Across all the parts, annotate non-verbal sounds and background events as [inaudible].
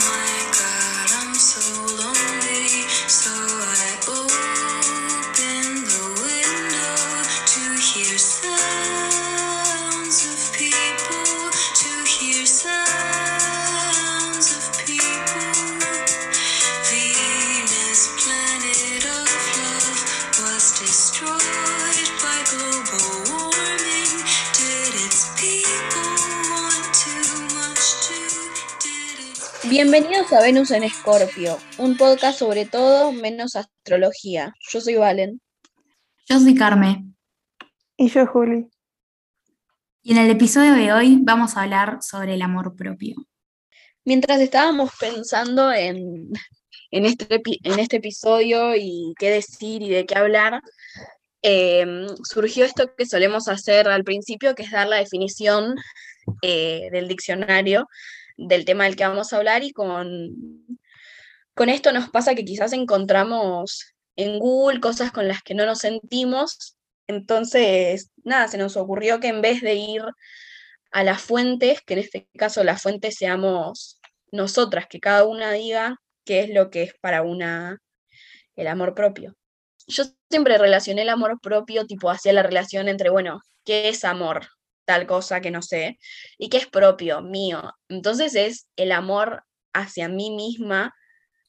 My God, I'm so Bienvenidos a Venus en Escorpio, un podcast sobre todo menos astrología. Yo soy Valen. Yo soy Carmen Y yo, Juli. y en el episodio de hoy vamos a hablar sobre el amor propio. Mientras estábamos pensando en, en, este, en este episodio y qué decir y de qué hablar, em, surgió esto que solemos hacer al principio, que es dar la definición eh, del diccionario del tema del que vamos a hablar y con, con esto nos pasa que quizás encontramos en Google cosas con las que no nos sentimos. Entonces, nada, se nos ocurrió que en vez de ir a las fuentes, que en este caso las fuentes seamos nosotras, que cada una diga qué es lo que es para una el amor propio. Yo siempre relacioné el amor propio tipo hacia la relación entre, bueno, ¿qué es amor? Tal cosa que no sé, y qué es propio, mío. Entonces es el amor hacia mí misma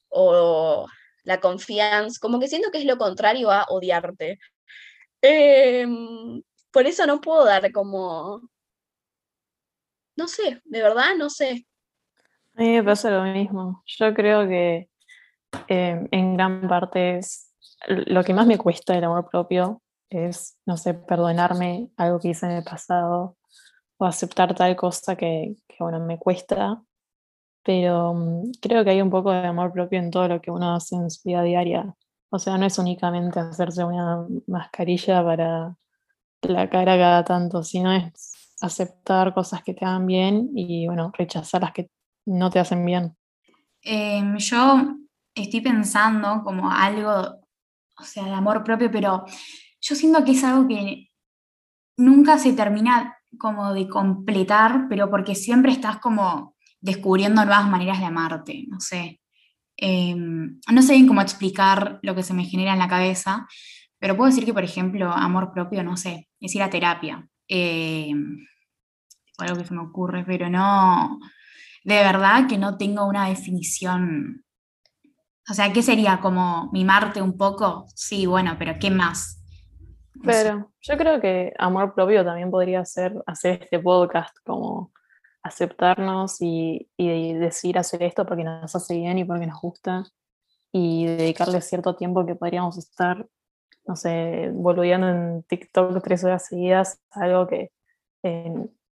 o la confianza, como que siento que es lo contrario a odiarte. Em, por eso no puedo dar como, no sé, de verdad no sé. A mí me pasa lo mismo. Yo creo que eh, en gran parte es lo que más me cuesta el amor propio es, no sé, perdonarme algo que hice en el pasado o aceptar tal cosa que, que, bueno, me cuesta. Pero mm, creo que hay un poco de amor propio en todo lo que uno hace en su vida diaria. O sea, no es únicamente hacerse una mascarilla para la cara cada tanto, sino es aceptar cosas que te hagan bien y, bueno, rechazar las que no te hacen bien. Em, yo estoy pensando como algo, o sea, de amor propio, pero yo siento que es algo que nunca se termina como de completar, pero porque siempre estás como descubriendo nuevas maneras de amarte, no sé. Em, no sé bien cómo explicar lo que se me genera en la cabeza, pero puedo decir que, por ejemplo, amor propio, no sé, es ir a terapia. Em, algo que se me ocurre, pero no, de verdad que no tengo una definición. O sea, ¿qué sería? ¿Como mimarte un poco? Sí, bueno, pero ¿qué más? Pero yo creo que amor propio también podría ser hacer este podcast, como aceptarnos y, y decir hacer esto porque nos hace bien y porque nos gusta y dedicarle cierto tiempo que podríamos estar, no sé, boludeando en TikTok tres horas seguidas, algo que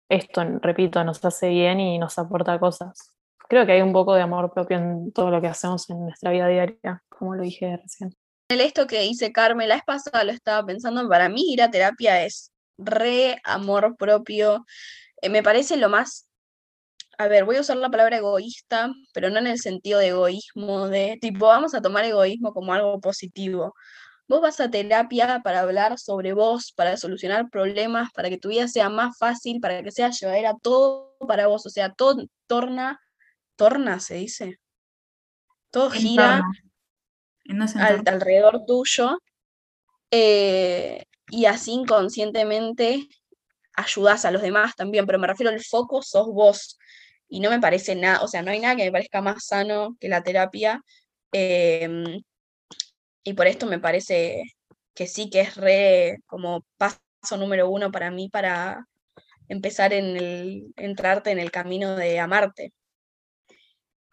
esto, repito, nos hace bien y nos aporta cosas. Creo que hay un poco de amor propio en todo lo que hacemos en nuestra vida diaria, como lo dije recién. Esto que dice Carmen, la vez pasada lo estaba pensando, para mí ir a terapia es re amor propio. Eh, me parece lo más, a ver, voy a usar la palabra egoísta, pero no en el sentido de egoísmo, de tipo, vamos a tomar egoísmo como algo positivo. Vos vas a terapia para hablar sobre vos, para solucionar problemas, para que tu vida sea más fácil, para que sea llevadera todo para vos, o sea, todo torna, torna se dice, todo gira al- alrededor tuyo eh, y así inconscientemente ayudas a los demás también, pero me refiero al foco sos vos y no me parece nada, o sea, no hay nada que me parezca más sano que la terapia em, y por esto me parece que sí que es re como paso número uno para mí para empezar en el, entrarte en el camino de amarte.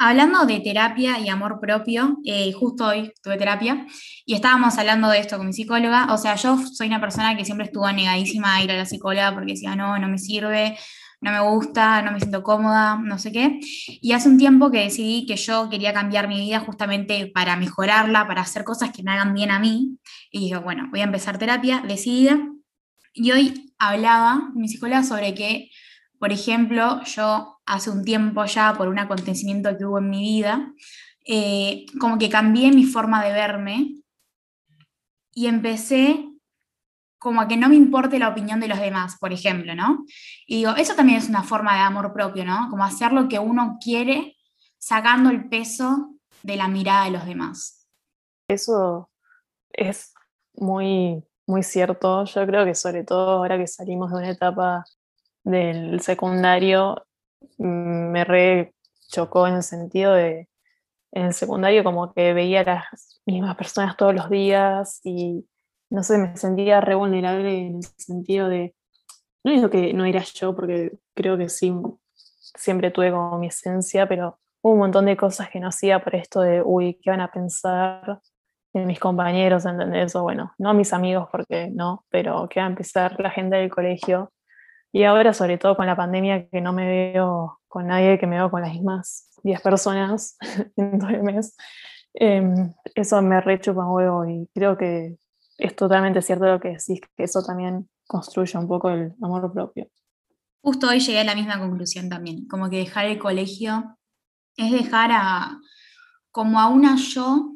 Hablando de terapia y amor propio, eh, justo hoy tuve terapia y estábamos hablando de esto con mi psicóloga. O sea, yo soy una persona que siempre estuvo negadísima a ir a la psicóloga porque decía, no, no me sirve, no me gusta, no me siento cómoda, no sé qué. Y hace un tiempo que decidí que yo quería cambiar mi vida justamente para mejorarla, para hacer cosas que me hagan bien a mí. Y dije, bueno, voy a empezar terapia decidida. Y hoy hablaba mi psicóloga sobre que, por ejemplo, yo hace un tiempo ya, por un acontecimiento que hubo en mi vida, eh, como que cambié mi forma de verme y empecé como a que no me importe la opinión de los demás, por ejemplo, ¿no? Y digo, eso también es una forma de amor propio, ¿no? Como hacer lo que uno quiere sacando el peso de la mirada de los demás. Eso es muy, muy cierto. Yo creo que sobre todo ahora que salimos de una etapa del secundario, me re chocó en el sentido de, en el secundario como que veía a las mismas personas todos los días y no sé, me sentía re vulnerable en el sentido de, no digo que no era yo, porque creo que sí, siempre tuve como mi esencia, pero hubo un montón de cosas que no hacía por esto de, uy, ¿qué van a pensar de mis compañeros? ¿Entendés? O bueno, no mis amigos, porque no, pero ¿qué va a empezar la gente del colegio? Y ahora, sobre todo con la pandemia, que no me veo con nadie, que me veo con las mismas 10 personas [laughs] en todo el mes, em, eso me rechupa un huevo y creo que es totalmente cierto lo que decís, que eso también construye un poco el amor propio. Justo hoy llegué a la misma conclusión también, como que dejar el colegio es dejar a como a una yo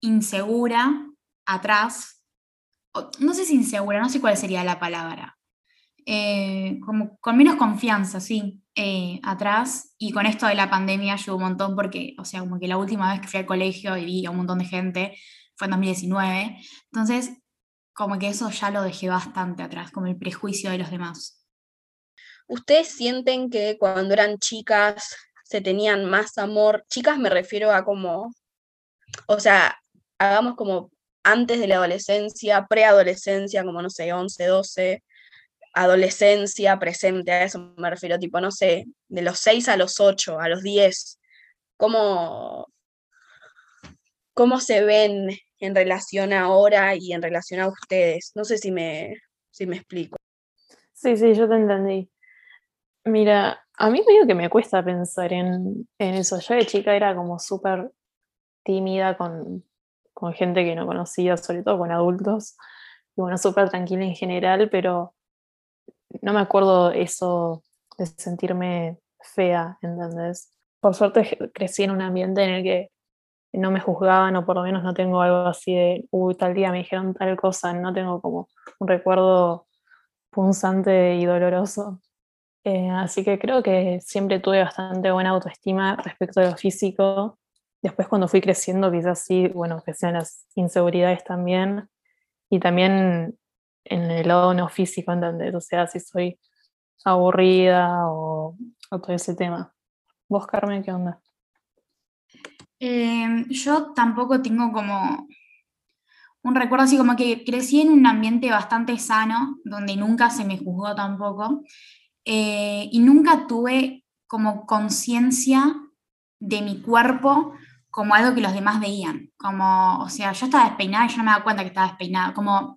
insegura atrás, no sé si insegura, no sé cuál sería la palabra, eh, como con menos confianza, sí, eh, atrás. Y con esto de la pandemia ayudó un montón porque, o sea, como que la última vez que fui al colegio y vi a un montón de gente fue en 2019. Entonces, como que eso ya lo dejé bastante atrás, como el prejuicio de los demás. ¿Ustedes sienten que cuando eran chicas se tenían más amor? Chicas me refiero a como, o sea, hagamos como antes de la adolescencia, preadolescencia, como no sé, 11, 12, adolescencia presente, a eso me refiero, tipo, no sé, de los 6 a los 8, a los 10, ¿cómo, cómo se ven en relación ahora y en relación a ustedes? No sé si me, si me explico. Sí, sí, yo te entendí. Mira, a mí medio que me cuesta pensar en, en eso. Yo de chica era como súper tímida con, con gente que no conocía, sobre todo con adultos. Y bueno, súper tranquila en general, pero no me acuerdo eso de sentirme fea, ¿entendés? Por suerte crecí en un ambiente en el que no me juzgaban o por lo menos no tengo algo así de, uy, tal día me dijeron tal cosa, no tengo como un recuerdo punzante y doloroso. Eh, así que creo que siempre tuve bastante buena autoestima respecto a lo físico. Después cuando fui creciendo quizás sí, bueno, crecían las inseguridades también. Y también en el lado no físico, ¿entendés? O sea, si soy aburrida o, todo ese tema. ¿Vos, Carmen, qué onda? Em, yo tampoco tengo como un recuerdo así como que crecí en un ambiente bastante sano, donde nunca se me juzgó tampoco, eh, y nunca tuve como conciencia de mi cuerpo como algo que los demás veían, como, o sea, yo estaba despeinada y yo no me daba cuenta que estaba despeinada, como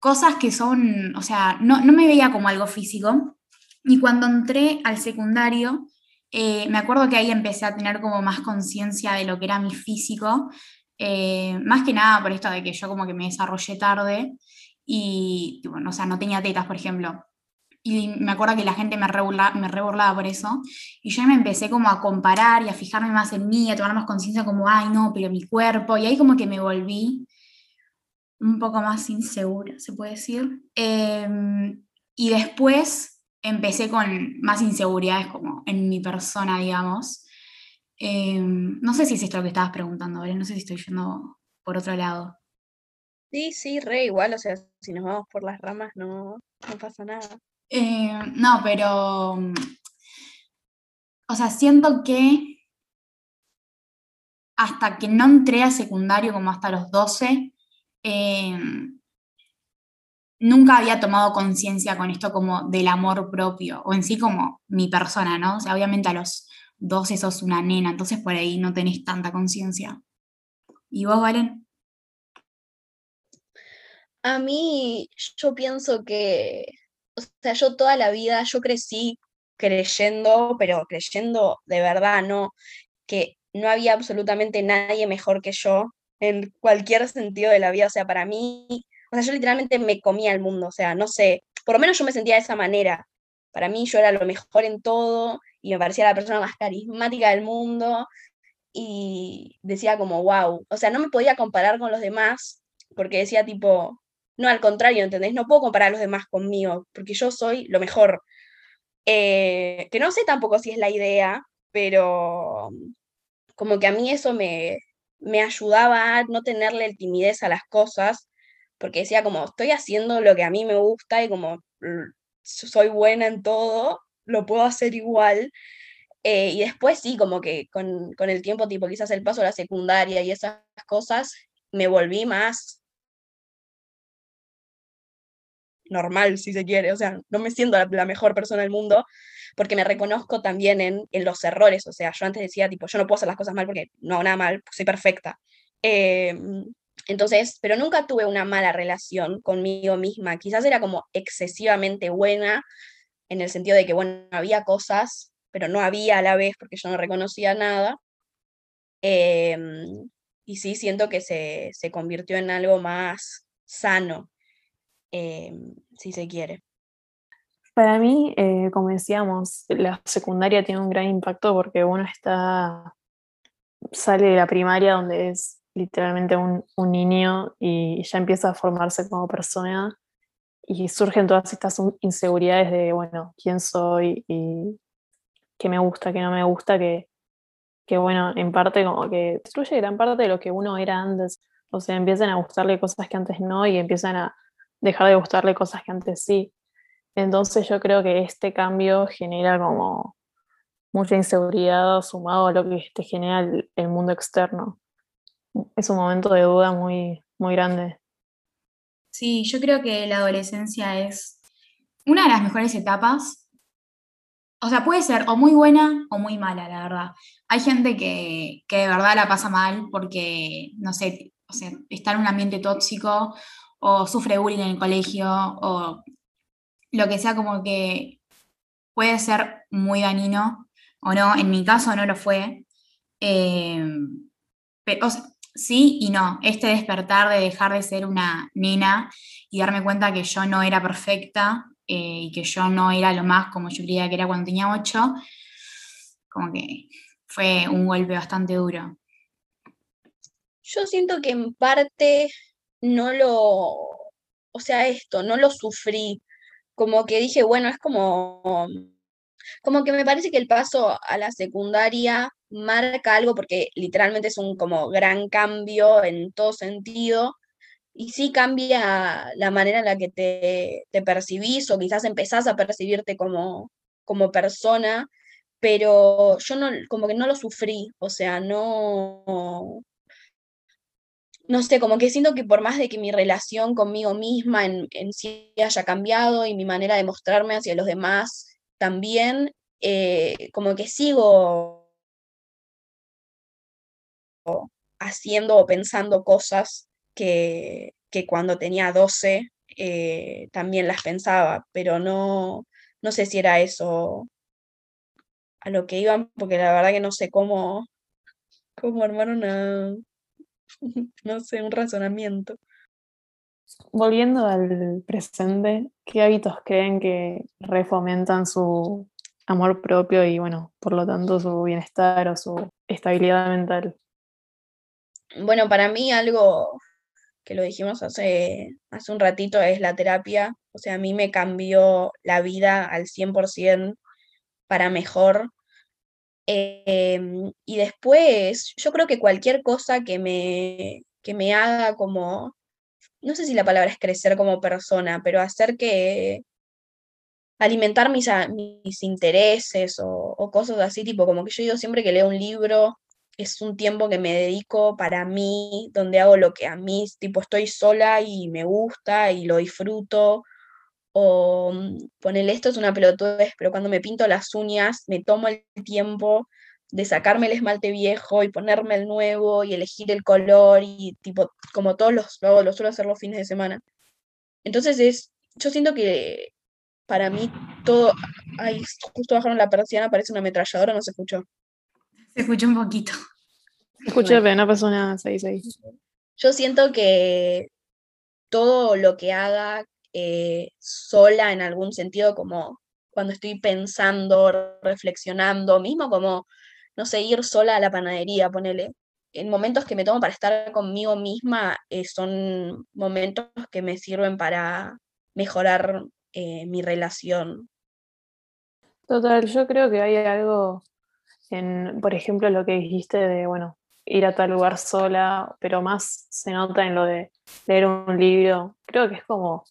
cosas que son, o sea, no, me veía como algo físico. Y cuando entré al secundario, eh, me acuerdo que ahí empecé a tener como más conciencia de lo que era mi físico, eh, más que nada por esto de que yo como que me desarrollé tarde y, bueno, o sea, no tenía tetas, por ejemplo. Y me acuerdo que la gente me reburlaba, me reburlaba por eso. Y yo me empecé como a comparar y a fijarme más en mí, a tomar más conciencia como, ay, no, pero mi cuerpo. Y ahí como que me volví un poco más insegura, se puede decir. Em, y después empecé con más inseguridades como en mi persona, digamos. Em, no sé si es esto lo que estabas preguntando, ¿vale? No sé si estoy yendo por otro lado. Sí, sí, re igual, o sea, si nos vamos por las ramas no, no pasa nada. Em, no, pero, o sea, siento que hasta que no entré a secundario, como hasta los 12, Em, nunca había tomado conciencia con esto como del amor propio, o en sí como mi persona, ¿no? O sea, obviamente a los 12 sos una nena, entonces por ahí no tenés tanta conciencia. ¿Y vos, Valen? A mí, yo pienso que, o sea, yo toda la vida, yo crecí creyendo, pero creyendo de verdad, ¿no? Que no había absolutamente nadie mejor que yo, en cualquier sentido de la vida. O sea, para mí, o sea, yo literalmente me comía el mundo. O sea, no sé, por lo menos yo me sentía de esa manera. Para mí yo era lo mejor en todo y me parecía la persona más carismática del mundo y decía como, wow, o sea, no me podía comparar con los demás porque decía tipo, no, al contrario, ¿entendés? No puedo comparar a los demás conmigo porque yo soy lo mejor. Eh, que no sé tampoco si es la idea, pero como que a mí eso me, me ayudaba a no tenerle timidez a las cosas, porque decía como, estoy haciendo lo que a mí me gusta y como soy buena en todo, lo puedo hacer igual. Eh, y después sí, como que con, con, el tiempo, tipo quizás el paso a la secundaria y esas cosas, me volví más normal, si se quiere. O sea, no me siento la, mejor persona del mundo porque me reconozco también en, en, los errores. O sea, yo antes decía, tipo, yo no puedo hacer las cosas mal porque no hago nada mal, soy perfecta. Eh, entonces, pero nunca tuve una mala relación conmigo misma. Quizás era como excesivamente buena en el sentido de que, bueno, había cosas, pero no había a la vez porque yo no reconocía nada. Eh, y sí siento que se, se, convirtió en algo más sano, eh, si se quiere. Para mí, eh, como decíamos, la secundaria tiene un gran impacto porque uno está, sale de la primaria donde es literalmente un, un niño y ya empieza a formarse como persona y surgen todas estas inseguridades de, bueno, quién soy y qué me gusta, qué no me gusta, que, que bueno, en parte como que destruye gran parte de lo que uno era antes. O sea, empiezan a gustarle cosas que antes no y empiezan a dejar de gustarle cosas que antes sí. Entonces yo creo que este cambio genera como mucha inseguridad sumado a lo que te genera el, mundo externo. Es un momento de duda muy, muy grande. Sí, yo creo que la adolescencia es una de las mejores etapas. O sea, puede ser o muy buena o muy mala, la verdad. Hay gente que, que de verdad la pasa mal porque, no sé, o sea, está en un ambiente tóxico o sufre bullying en el colegio o lo que sea como que puede ser muy dañino o no, en mi caso no lo fue. Eh, pero, sí y no, este despertar de dejar de ser una nena y darme cuenta que yo no era perfecta eh, y que yo no era lo más como yo creía que era cuando tenía ocho, como que fue un golpe bastante duro. Yo siento que en parte no lo, o sea, esto, no lo sufrí, como que dije, bueno, es como, como que me parece que el paso a la secundaria marca algo porque literalmente es un como gran cambio en todo sentido y sí cambia la manera en la que te, te percibís o quizás empezás a percibirte como, como persona, pero yo no, como que no lo sufrí, o sea, no, no sé, como que siento que por más de que mi relación conmigo misma en, sí haya cambiado y mi manera de mostrarme hacia los demás también, eh, como que sigo haciendo o pensando cosas que, cuando tenía 12 eh, también las pensaba, pero no, no sé si era eso a lo que iban, porque la verdad que no sé cómo, cómo armar una, [laughs] no sé, un razonamiento. Volviendo al presente, ¿qué hábitos creen que refomentan su amor propio y, bueno, por lo tanto, su bienestar o su estabilidad mental? Bueno, para mí algo que lo dijimos hace, hace un ratito es la terapia. O sea, a mí me cambió la vida al 100% para mejor. Em, y después, yo creo que cualquier cosa que me, que me haga como, no sé si la palabra es crecer como persona, pero hacer que alimentar mis, mis intereses o, o cosas así, tipo como que yo digo siempre que leo un libro, es un tiempo que me dedico para mí, donde hago lo que a mí, tipo estoy sola y me gusta y lo disfruto o mm, ponerle esto es una pelotudez, pero cuando me pinto las uñas, me tomo el tiempo de sacarme el esmalte viejo y ponerme el nuevo y elegir el color y tipo, como todos los, lo, lo suelo hacer los fines de semana. Entonces es, yo siento que para mí todo, ay, justo bajaron la persiana, parece una ametralladora, no se escuchó. Se escuchó un poquito. Escuché, pero no pasó nada, Yo siento que todo lo que haga eh, sola en algún sentido, como cuando estoy pensando, reflexionando, mismo como, no sé, ir sola a la panadería, ponele. En momentos que me tomo para estar conmigo misma, eh, son momentos que me sirven para mejorar eh, mi relación. Total, yo creo que hay algo en, por ejemplo, lo que dijiste de, bueno, ir a tal lugar sola, pero más se nota en lo de leer un libro. Creo que es como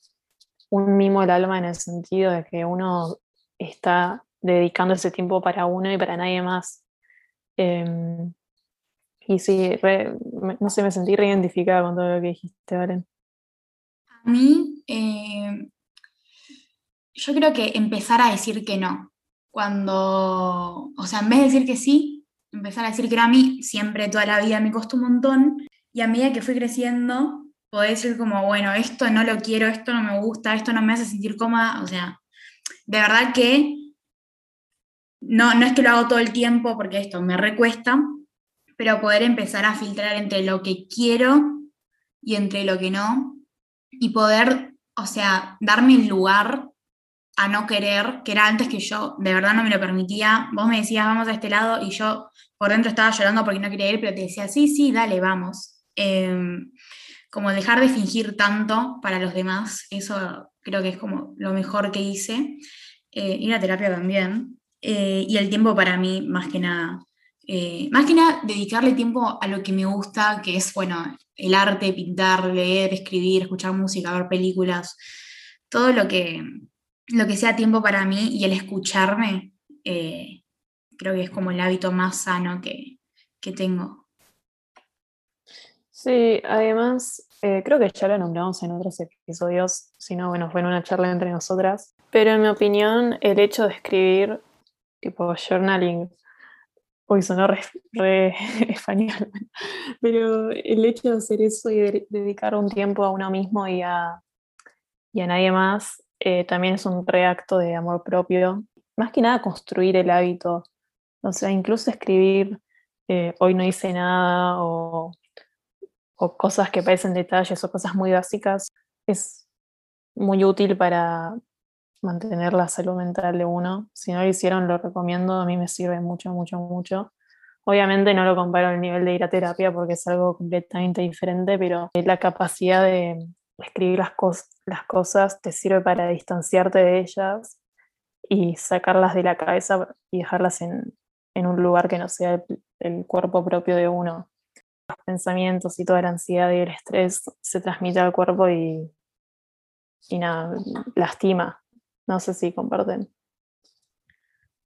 un mimo del alma en el sentido de que uno está dedicando ese tiempo para uno y para nadie más. Em, y sí, no sé, me sentí reidentificada con todo lo que dijiste, Valen. A mí, eh, yo creo que empezar a decir que no. Cuando, o sea, en vez de decir que sí, empezar a decir que no a mí, siempre toda la vida me costó un montón. Y a medida que fui creciendo, podés decir como, bueno, esto no lo quiero, esto no me gusta, esto no me hace sentir cómoda. O sea, de verdad que no, no es que lo hago todo el tiempo porque esto me recuesta, pero poder empezar a filtrar entre lo que quiero y entre lo que no, y poder, o sea, darme el lugar a no querer, que era antes que yo de verdad no me lo permitía. Vos me decías, vamos a este lado, y yo por dentro estaba llorando porque no quería ir, pero te decía, sí, sí, dale, vamos. Em, como dejar de fingir tanto para los demás, eso creo que es como lo mejor que hice. Eh, ir a terapia también. Eh, y el tiempo para mí, más que nada. Eh, más que nada, dedicarle tiempo a lo que me gusta, que es, bueno, el arte, pintar, leer, escribir, escuchar música, ver películas, todo lo que, lo que sea tiempo para mí y el escucharme, creo que es como el hábito más sano que, que tengo. Sí, además, creo que ya lo nombramos en otros episodios, si no, bueno, fue en una charla entre nosotras, pero en mi opinión, el hecho de escribir tipo journaling, hoy sonó re, [laughs] español, pero el hecho de hacer eso y dedicar un tiempo a uno mismo y a, y a nadie más eh, también es un reacto de amor propio. Más que nada construir el hábito, o sea, incluso escribir eh, hoy no hice nada o, o cosas que parecen detalles o cosas muy básicas, es muy útil para, mantener la salud mental de uno. Si no lo hicieron, lo recomiendo, a mí me sirve mucho, mucho, mucho. Obviamente no lo comparo al nivel de ir a terapia porque es algo completamente diferente, pero la capacidad de escribir las, las cosas te sirve para distanciarte de ellas y sacarlas de la cabeza y dejarlas en, un lugar que no sea el, el, cuerpo propio de uno. Pensamientos y toda la ansiedad y el estrés se transmite al cuerpo y, y nada, lastima. No sé si comparten.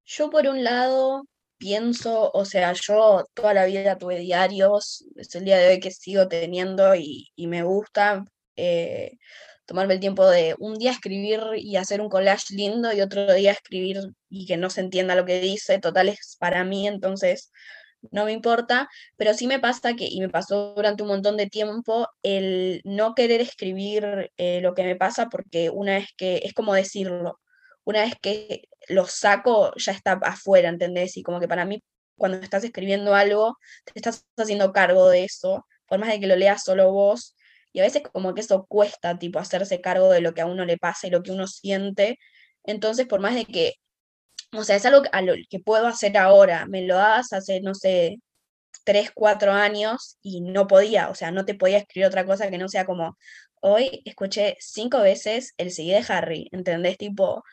Yo por un lado pienso, o sea, yo toda la vida tuve diarios, es el día de hoy que sigo teniendo y, me gusta eh, tomarme el tiempo de un día escribir y hacer un collage lindo y otro día escribir y que no se entienda lo que dice, total es para mí, entonces no me importa, pero sí me pasa que, y me pasó durante un montón de tiempo, el no querer escribir eh, lo que me pasa porque una vez que, es como decirlo, una vez que lo saco ya está afuera, ¿entendés? Y como que para mí, cuando estás escribiendo algo, te estás haciendo cargo de eso, por más de que lo leas solo vos, y a veces como que eso cuesta, tipo, hacerse cargo de lo que a uno le pasa y lo que uno siente, entonces por más de que o sea, es algo lo que puedo hacer ahora. Me lo das hace, no sé, tres, cuatro años y no podía, o sea, no te podía escribir otra cosa que no sea como, hoy escuché cinco veces el CD de Harry, ¿entendés? Tipo,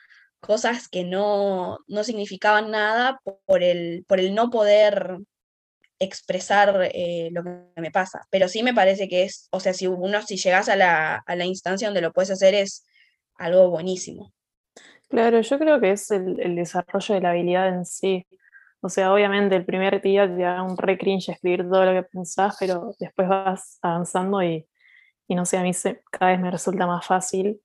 cosas que no, no significaban nada por el, por el no poder expresar eh, lo que me pasa. Pero sí me parece que es, o sea, si uno, si llegas a la, a la instancia donde lo puedes hacer, es algo buenísimo. Claro, yo creo que es el, desarrollo de la habilidad en sí. O sea, obviamente el primer día te da un re cringe escribir todo lo que pensás, pero después vas avanzando y, no sé, a mí se, cada vez me resulta más fácil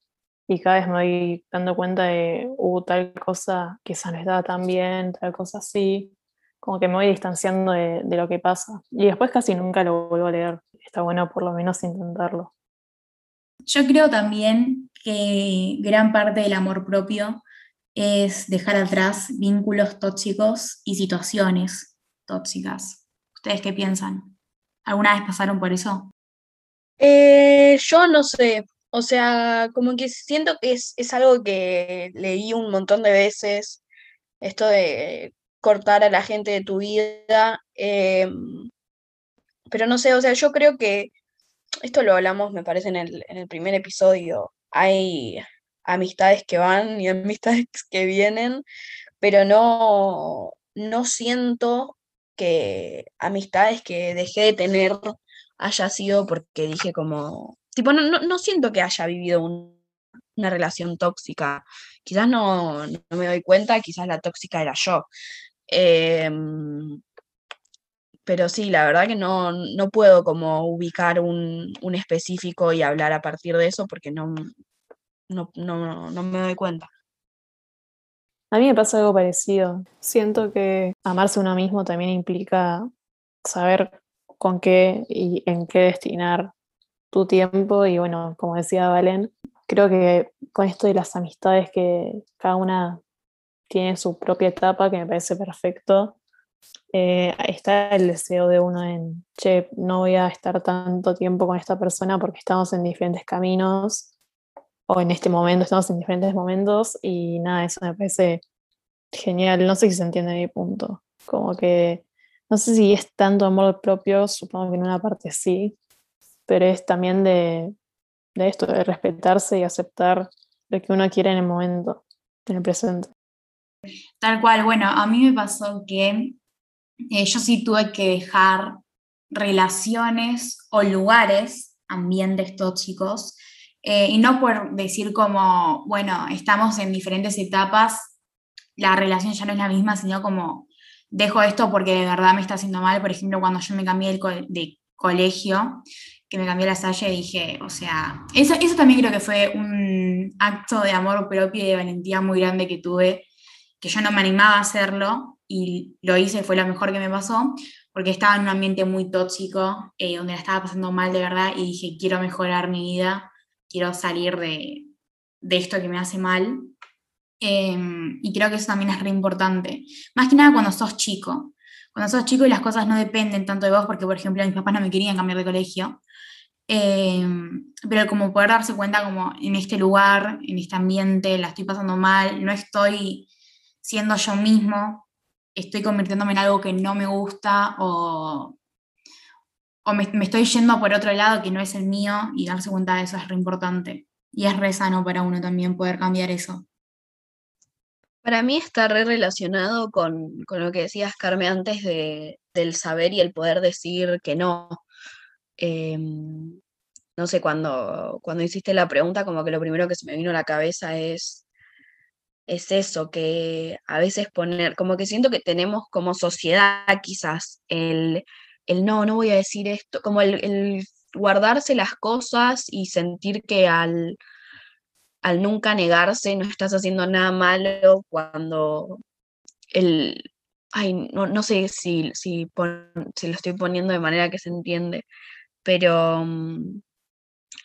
y cada vez me voy dando cuenta de, uh, tal cosa quizás no estaba tan bien, tal cosa así, como que me voy distanciando de lo que pasa. Y después casi nunca lo vuelvo a leer. Está bueno por lo menos intentarlo. Yo creo también que gran parte del amor propio es dejar atrás vínculos tóxicos y situaciones tóxicas. ¿Ustedes qué piensan? ¿Alguna vez pasaron por eso? Eh, yo no sé, o sea, como que siento que es, algo que leí un montón de veces, esto de cortar a la gente de tu vida, em, pero no sé, o sea, yo creo que esto lo hablamos, me parece, en el, en el primer episodio, hay amistades que van y [laughs] amistades que vienen, pero no, no siento que amistades que dejé de tener haya sido porque dije como, tipo, no, no, siento que haya vivido un- una relación tóxica. Quizás no, no me doy cuenta, quizás la tóxica era yo. Em, pero sí, la verdad que no, no puedo como ubicar un, un específico y hablar a partir de eso porque no, no, no, no me doy cuenta. A mí me pasa algo parecido. Siento que amarse uno mismo también implica saber con qué y en qué destinar tu tiempo. Y bueno, como decía Valen, creo que con esto de las amistades que cada una tiene su propia etapa, que me parece perfecto, eh, está el deseo de uno en, che, no voy a estar tanto tiempo con esta persona porque estamos en diferentes caminos o en este momento estamos en diferentes momentos y nada, eso me parece genial. No sé si se entiende mi punto. Como que no sé si es tanto amor propio, supongo que en una parte sí, pero es también de, de esto, de respetarse y aceptar lo que uno quiere en el momento, en el presente. Tal cual, bueno, a mí me pasó que eh, yo sí tuve que dejar relaciones o lugares, ambientes tóxicos, eh, y no por decir como, bueno, estamos en diferentes etapas, la relación ya no es la misma, sino como dejo esto porque de verdad me está haciendo mal. Por ejemplo, cuando yo me cambié de, co de colegio, que me cambié la salle, dije, o sea, eso, eso también creo que fue un acto de amor propio y de valentía muy grande que tuve, que yo no me animaba a hacerlo y lo hice, fue lo mejor que me pasó, porque estaba en un ambiente muy tóxico, eh, donde la estaba pasando mal de verdad y dije, quiero mejorar mi vida, quiero salir de, de esto que me hace mal. Eh, y creo que eso también es re importante. Más que nada cuando sos chico. Cuando sos chico y las cosas no dependen tanto de vos, porque por ejemplo mis papás no me querían cambiar de colegio. Eh, pero como poder darse cuenta como en este lugar, en este ambiente, la estoy pasando mal, no estoy siendo yo mismo, estoy convirtiéndome en algo que no me gusta o, me, estoy yendo por otro lado que no es el mío y darse cuenta de eso es re importante. Y es re sano para uno también poder cambiar eso. Para mí está re relacionado con, con lo que decías, Carmen, antes de, del saber y el poder decir que no. Eh, no sé, cuando, cuando hiciste la pregunta, como que lo primero que se me vino a la cabeza es, es eso, que a veces poner, como que siento que tenemos como sociedad quizás el, el no, no voy a decir esto, como el, guardarse las cosas y sentir que al, al nunca negarse no estás haciendo nada malo cuando el, ay, no, no sé si, si, si, lo estoy poniendo de manera que se entiende, pero um,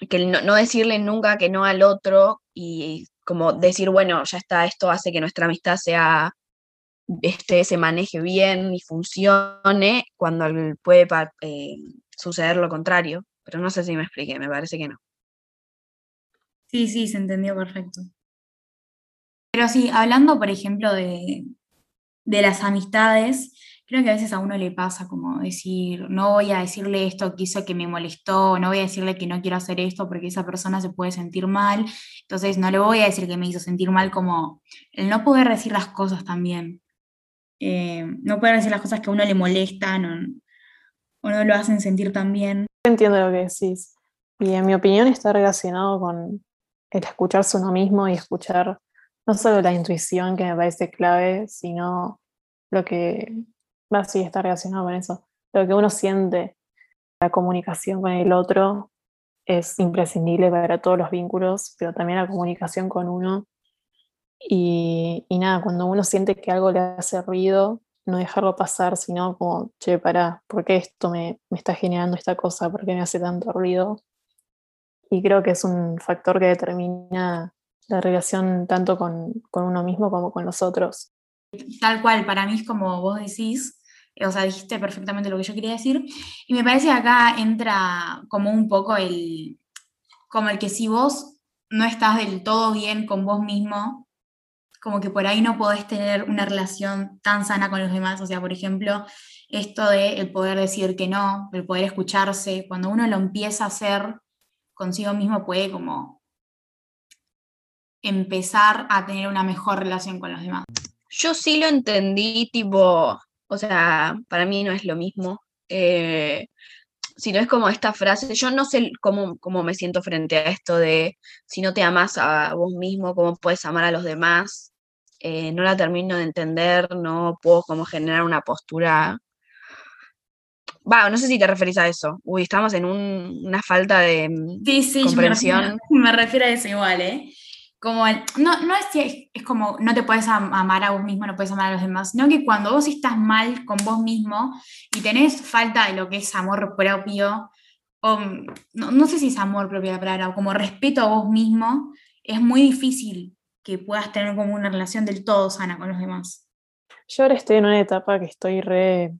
que no, no, decirle nunca que no al otro y como decir, bueno, ya está, esto hace que nuestra amistad sea, este, se maneje bien y funcione cuando puede eh, suceder lo contrario. Pero no sé si me expliqué, me parece que no. Sí, sí, se entendió perfecto. Pero sí, hablando, por ejemplo, de, de, las amistades, creo que a veces a uno le pasa como decir, no voy a decirle esto que hizo que me molestó, no voy a decirle que no quiero hacer esto porque esa persona se puede sentir mal, entonces no le voy a decir que me hizo sentir mal como el no poder decir las cosas también. Eh, no poder decir las cosas que a uno le molestan o, o no lo hacen sentir tan bien. Entiendo lo que decís. Y en mi opinión está relacionado con el escucharse uno mismo y escuchar no solo la intuición que me parece clave, sino lo que va sí está relacionado con eso. Lo que uno siente, la comunicación con el otro es imprescindible para todos los vínculos, pero también la comunicación con uno. Y, y nada, cuando uno siente que algo le hace ruido, no dejarlo pasar, sino como, che, pará, ¿por qué esto me, me está generando esta cosa? ¿Por qué me hace tanto ruido? y creo que es un factor que determina la relación tanto con, con, uno mismo como con los otros. Tal cual, para mí es como vos decís, o sea, dijiste perfectamente lo que yo quería decir, y me parece que acá entra como un poco el, como el que si vos no estás del todo bien con vos mismo, como que por ahí no podés tener una relación tan sana con los demás, o sea, por ejemplo, esto de el poder decir que no, el poder escucharse, cuando uno lo empieza a hacer, consigo mismo puede como empezar a tener una mejor relación con los demás. Yo sí lo entendí, tipo, o sea, para mí no es lo mismo. eh, sino es como esta frase, yo no sé cómo, cómo me siento frente a esto de si no te amas a vos mismo, cómo puedes amar a los demás. eh, no la termino de entender, no puedo como generar una postura. Va, no sé si te referís a eso. Uy, estamos en un- una falta de mm, Sí, sí, yo me refiero, comprensión. [laughs] me refiero a eso igual, ¿eh? Como el- no, no es es, como no te puedes am- amar a vos mismo, no puedes amar a los demás, sino que cuando vos estás mal con vos mismo y tenés falta de lo que es amor propio, o no, no sé si es amor propio la palabra, o como respeto a vos mismo, es muy difícil que puedas tener como una relación del todo sana con los demás. Yo ahora estoy en una etapa que estoy re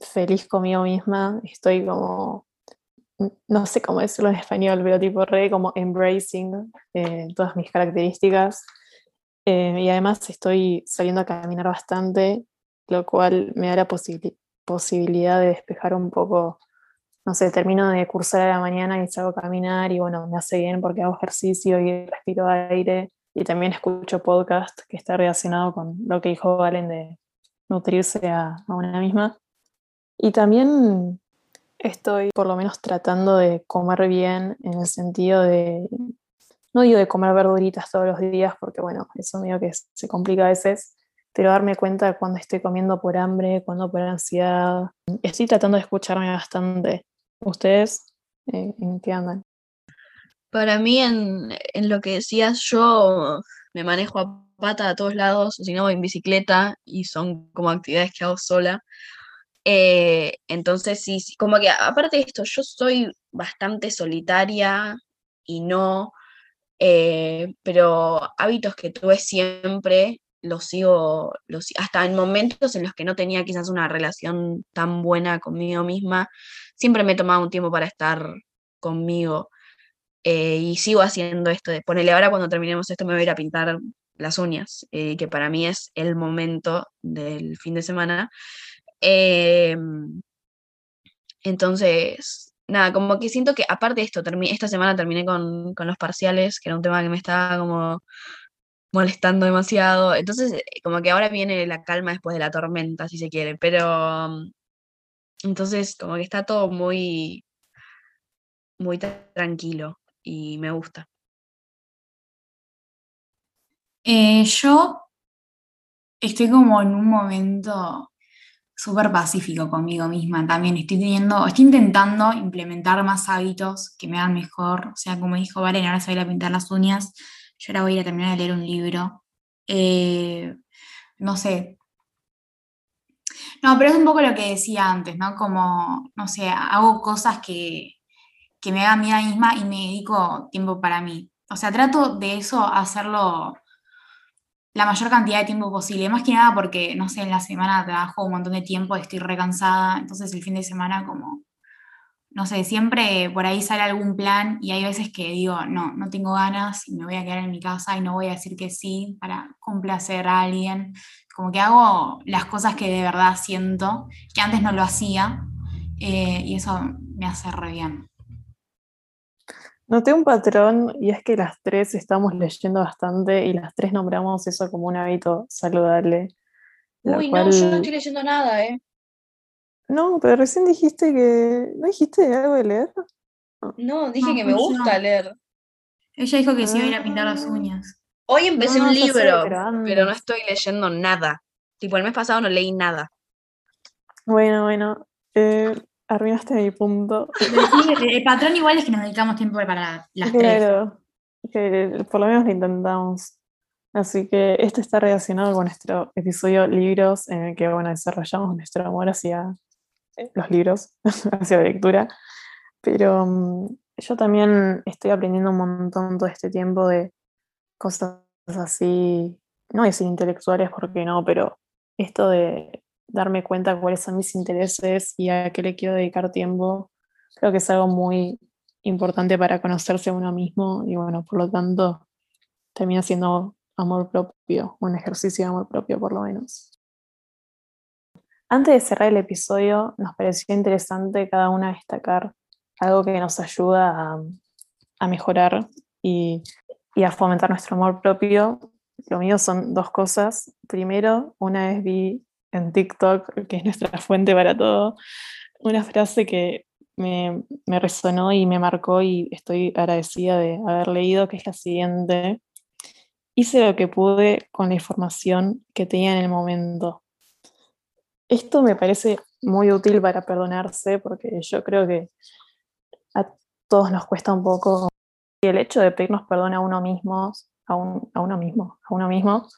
feliz conmigo misma, estoy como, no sé cómo decirlo en español, pero tipo re como embracing eh, todas mis características. Eh, y además estoy saliendo a caminar bastante, lo cual me da la posibili- posibilidad de despejar un poco, no sé, termino de cursar a la mañana y salgo a caminar y bueno, me hace bien porque hago ejercicio y respiro aire y también escucho podcast que está relacionado con lo que dijo Valen de nutrirse a una misma. Y también estoy por lo menos tratando de comer bien en el sentido de, no digo de comer verduritas todos los días, porque bueno, eso medio que se complica a veces, pero darme cuenta cuando estoy comiendo por hambre, cuando por ansiedad. Estoy tratando de escucharme bastante. ¿Ustedes eh, en qué andan? Para mí, en, en lo que decías, yo me manejo a pata a todos lados, si no, en bicicleta y son como actividades que hago sola. Eh, entonces, sí, sí, como que aparte de esto, yo soy bastante solitaria y no, eh, pero hábitos que tuve siempre los sigo, los, hasta en momentos en los que no tenía quizás una relación tan buena conmigo misma, siempre me he tomado un tiempo para estar conmigo. eh, y sigo haciendo esto de ponerle ahora cuando terminemos esto me voy a ir a pintar las uñas, que para mí es el momento del fin de semana. Em, entonces, nada, como que siento que aparte de esto, esta semana terminé con, con los parciales, que era un tema que me estaba como molestando demasiado. Entonces, eh, como que ahora viene la calma después de la tormenta, si se quiere, pero mm, entonces como que está todo muy, muy tra- tranquilo y me gusta. Eh, yo estoy como en un momento súper pacífico conmigo misma también. Estoy teniendo, estoy intentando implementar más hábitos que me hagan mejor. O sea, como dijo Valen, ahora se va a ir a pintar las uñas. Yo ahora voy a ir a terminar de leer un libro. Eh, no sé. No, pero es un poco lo que decía antes, ¿no? Como, no sé, hago cosas que, que me hagan bien a mí misma y me dedico tiempo para mí. O sea, trato de eso hacerlo la mayor cantidad de tiempo posible. Más que nada porque, no sé, en la semana trabajo un montón de tiempo, estoy recansada, entonces el fin de semana como, no sé, siempre por ahí sale algún plan y hay veces que digo, no, no tengo ganas y me voy a quedar en mi casa y no voy a decir que sí para complacer a alguien. Como que hago las cosas que de verdad siento, que antes no lo hacía, eh, y eso me hace re bien. Noté un patrón y es que las tres estamos leyendo bastante y las tres nombramos eso como un hábito saludable. Uy, no, yo no estoy leyendo nada, ¿eh? No, pero recién dijiste que... ¿No dijiste algo de leer? No, dije No, que me gusta leer. Ella dijo que se iba a ir a pintar las Ah. uñas. Hoy empecé No, un libro, pero pero no estoy leyendo nada. Tipo, el mes pasado no leí nada. Bueno, bueno. eh, arruinaste mi punto. Sí, el, patrón igual es que nos dedicamos tiempo para las tres. Claro, que por lo menos lo intentamos. Así que esto está relacionado con nuestro episodio libros, en el que bueno, desarrollamos nuestro amor hacia los libros, [laughs] hacia la lectura. Pero mm, yo también estoy aprendiendo un montón todo este tiempo de cosas así, no decir intelectuales porque no, pero esto de darme cuenta cuáles son mis intereses y a qué le quiero dedicar tiempo, creo que es algo muy importante para conocerse uno mismo y bueno, por lo tanto, termina siendo amor propio, un ejercicio de amor propio por lo menos. Antes de cerrar el episodio, nos pareció interesante cada una destacar algo que nos ayuda a, a mejorar y, y a fomentar nuestro amor propio. lo mío son dos cosas. Primero, una vez vi en TikTok, que es nuestra [laughs] fuente para todo, una frase que me, me resonó y me marcó y estoy agradecida de haber leído, que es la siguiente. Hice lo que pude con la información que tenía en el momento. Esto me parece muy útil para perdonarse porque yo creo que a todos nos cuesta un poco el hecho de pedirnos perdón a uno mismo, a, a uno mismo, a uno mismo,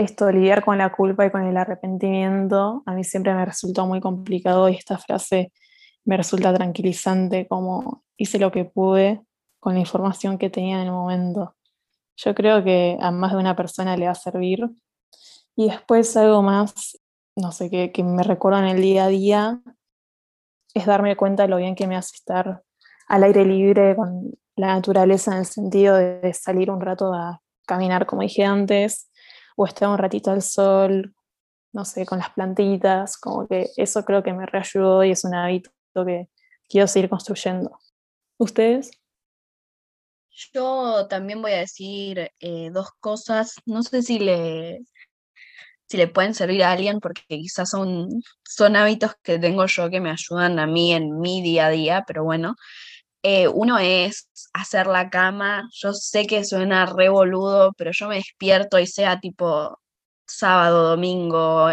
esto, lidiar con la culpa y con el arrepentimiento, a mí siempre me resultó muy complicado y esta frase me resulta tranquilizante, como hice lo que pude con la información que tenía en el momento. Yo creo que a más de una persona le va a servir. Y después algo más, no sé, que, que me recuerdo en el día a día, es darme cuenta de lo bien que me hace estar al aire libre con la naturaleza en el sentido de, salir un rato a caminar, como dije antes, o estar un ratito al sol, no sé, con las plantitas, como que eso creo que me reayudó y es un hábito que quiero seguir construyendo. ¿Ustedes? Yo también voy a decir eh, dos cosas. No sé si le, si le pueden servir a alguien, porque quizás son, son hábitos que tengo yo que me ayudan a mí en mi día a día, pero bueno. Eh, uno es hacer la cama. Yo sé que suena revoludo, pero yo me despierto y sea tipo sábado, domingo,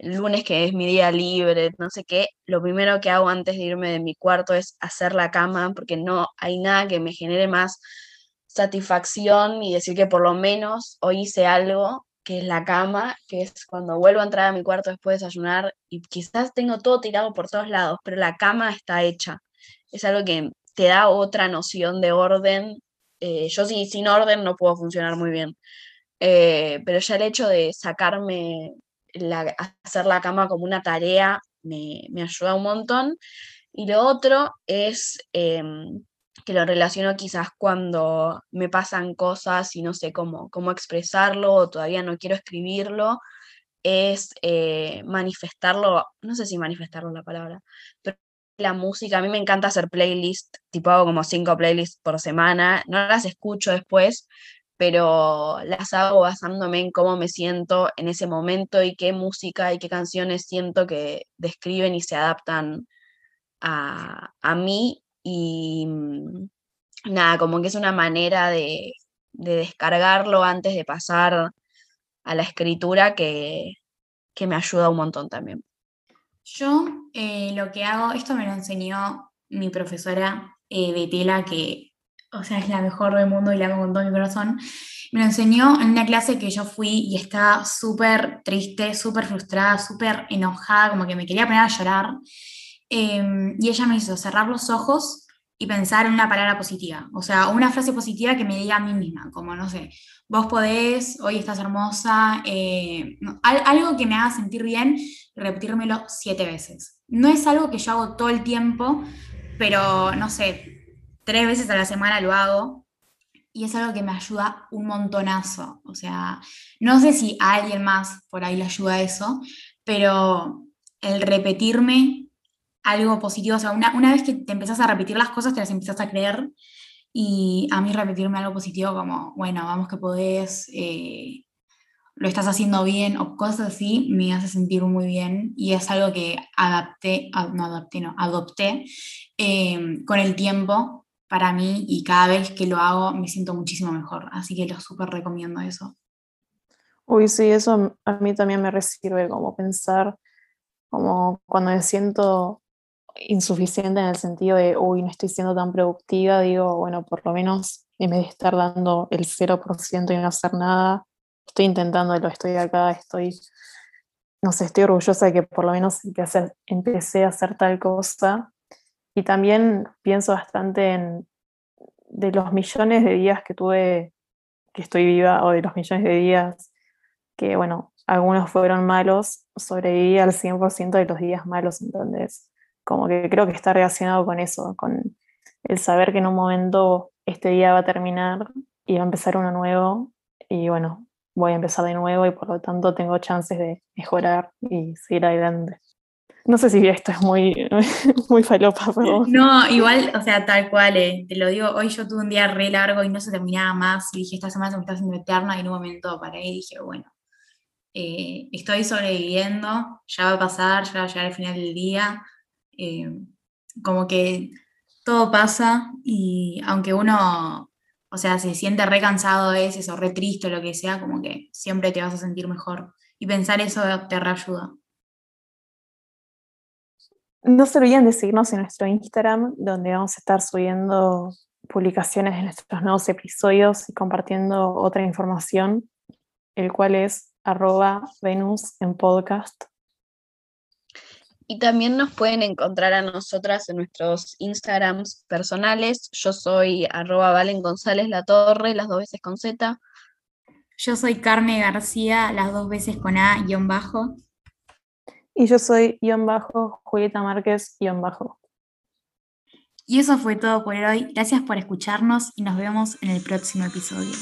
lunes que es mi día libre, no sé qué, lo primero que hago antes de irme de mi cuarto es hacer la cama, porque no hay nada que me genere más satisfacción y decir que por lo menos hoy hice algo, que es la cama, que es cuando vuelvo a entrar a mi cuarto después de desayunar y quizás tengo todo tirado por todos lados, pero la cama está hecha. Es algo que te da otra noción de orden. Eh, yo sí, sin orden no puedo funcionar muy bien. Eh, pero ya el hecho de sacarme hacer la cama como una tarea me, ayuda un montón. Y lo otro es em, que lo relaciono quizás cuando me pasan cosas y no sé cómo, cómo expresarlo o todavía no quiero escribirlo, es eh, manifestarlo, no sé si manifestarlo la palabra, pero la música, a mí me encanta hacer playlists, tipo hago como cinco playlists por semana, no las escucho después, pero las hago basándome en cómo me siento en ese momento y qué música y qué canciones siento que describen y se adaptan a, mí. Y mm, nada, como que es una manera de, descargarlo antes de pasar a la escritura que, me ayuda un montón también. Yo eh, lo que hago, esto me lo enseñó mi profesora eh, Betela, que o sea, es la mejor del mundo y la amo con todo mi corazón, me lo enseñó en una clase que yo fui y estaba súper triste, súper frustrada, súper enojada, como que me quería poner a llorar. Em, y ella me hizo cerrar los ojos y pensar en una palabra positiva, o sea, una frase positiva que me diga a mí misma, como, no sé, vos podés, hoy estás hermosa, eh, algo que me haga sentir bien repetírmelo siete veces. No es algo que yo hago todo el tiempo, pero, no sé, tres veces a la semana lo hago y es algo que me ayuda un montonazo. O sea, no sé si a alguien más por ahí le ayuda eso, pero el repetirme algo positivo, o sea, una, vez que te empezás a repetir las cosas, te las empezás a creer. Y a mí repetirme algo positivo como, bueno, vamos que podés, eh, lo estás haciendo bien o cosas así, me hace sentir muy bien y es algo que adapté, no adapté, no, adopté eh, con el tiempo para mí y cada vez que lo hago me siento muchísimo mejor. Así que lo súper recomiendo eso. Uy, sí, eso a mí también me recibe como pensar, como cuando me siento insuficiente en el sentido de, uy, no estoy siendo tan productiva, digo, bueno, por lo menos en vez de estar dando el 0% y no hacer nada, estoy intentándolo, estoy acá, estoy, no sé, estoy orgullosa de que por lo menos empecé a hacer tal cosa y también pienso bastante en de los millones de días que tuve, que estoy viva, o de los millones de días que, bueno, algunos fueron malos, sobreviví al 100% de los días malos, entonces, como que creo que está relacionado con eso, con el saber que en un momento este día va a terminar y va a empezar uno nuevo, y bueno, voy a empezar de nuevo y por lo tanto tengo chances de mejorar y seguir adelante. No sé si [laughs] esto es muy, [laughs] muy falopa, pero No, igual, o sea, tal cual, eh, te lo digo, hoy yo tuve un día re largo y no se terminaba más, y dije, esta semana se me está haciendo eterna, y en un momento paré y dije, bueno, eh, estoy sobreviviendo, ya va a pasar, ya va a llegar el final del día, eh, como que todo pasa, y aunque uno, o sea, se siente re cansado a veces, o re triste, o lo que sea, como que siempre te vas a sentir mejor, y pensar eso te reayuda. no se olviden de seguirnos en nuestro Instagram, donde vamos a estar subiendo publicaciones de nuestros nuevos episodios y compartiendo otra información, el cual es arroba Venus en podcast. Y también nos pueden encontrar a nosotras en nuestros Instagrams personales. Yo soy arroba Valen González La Torre, las dos veces con Z. Yo soy Carme García, las dos veces con A guion bajo. Y yo soy guion bajo Julieta Márquez guion bajo. Y eso fue todo por hoy. Gracias por escucharnos y nos vemos en el próximo episodio.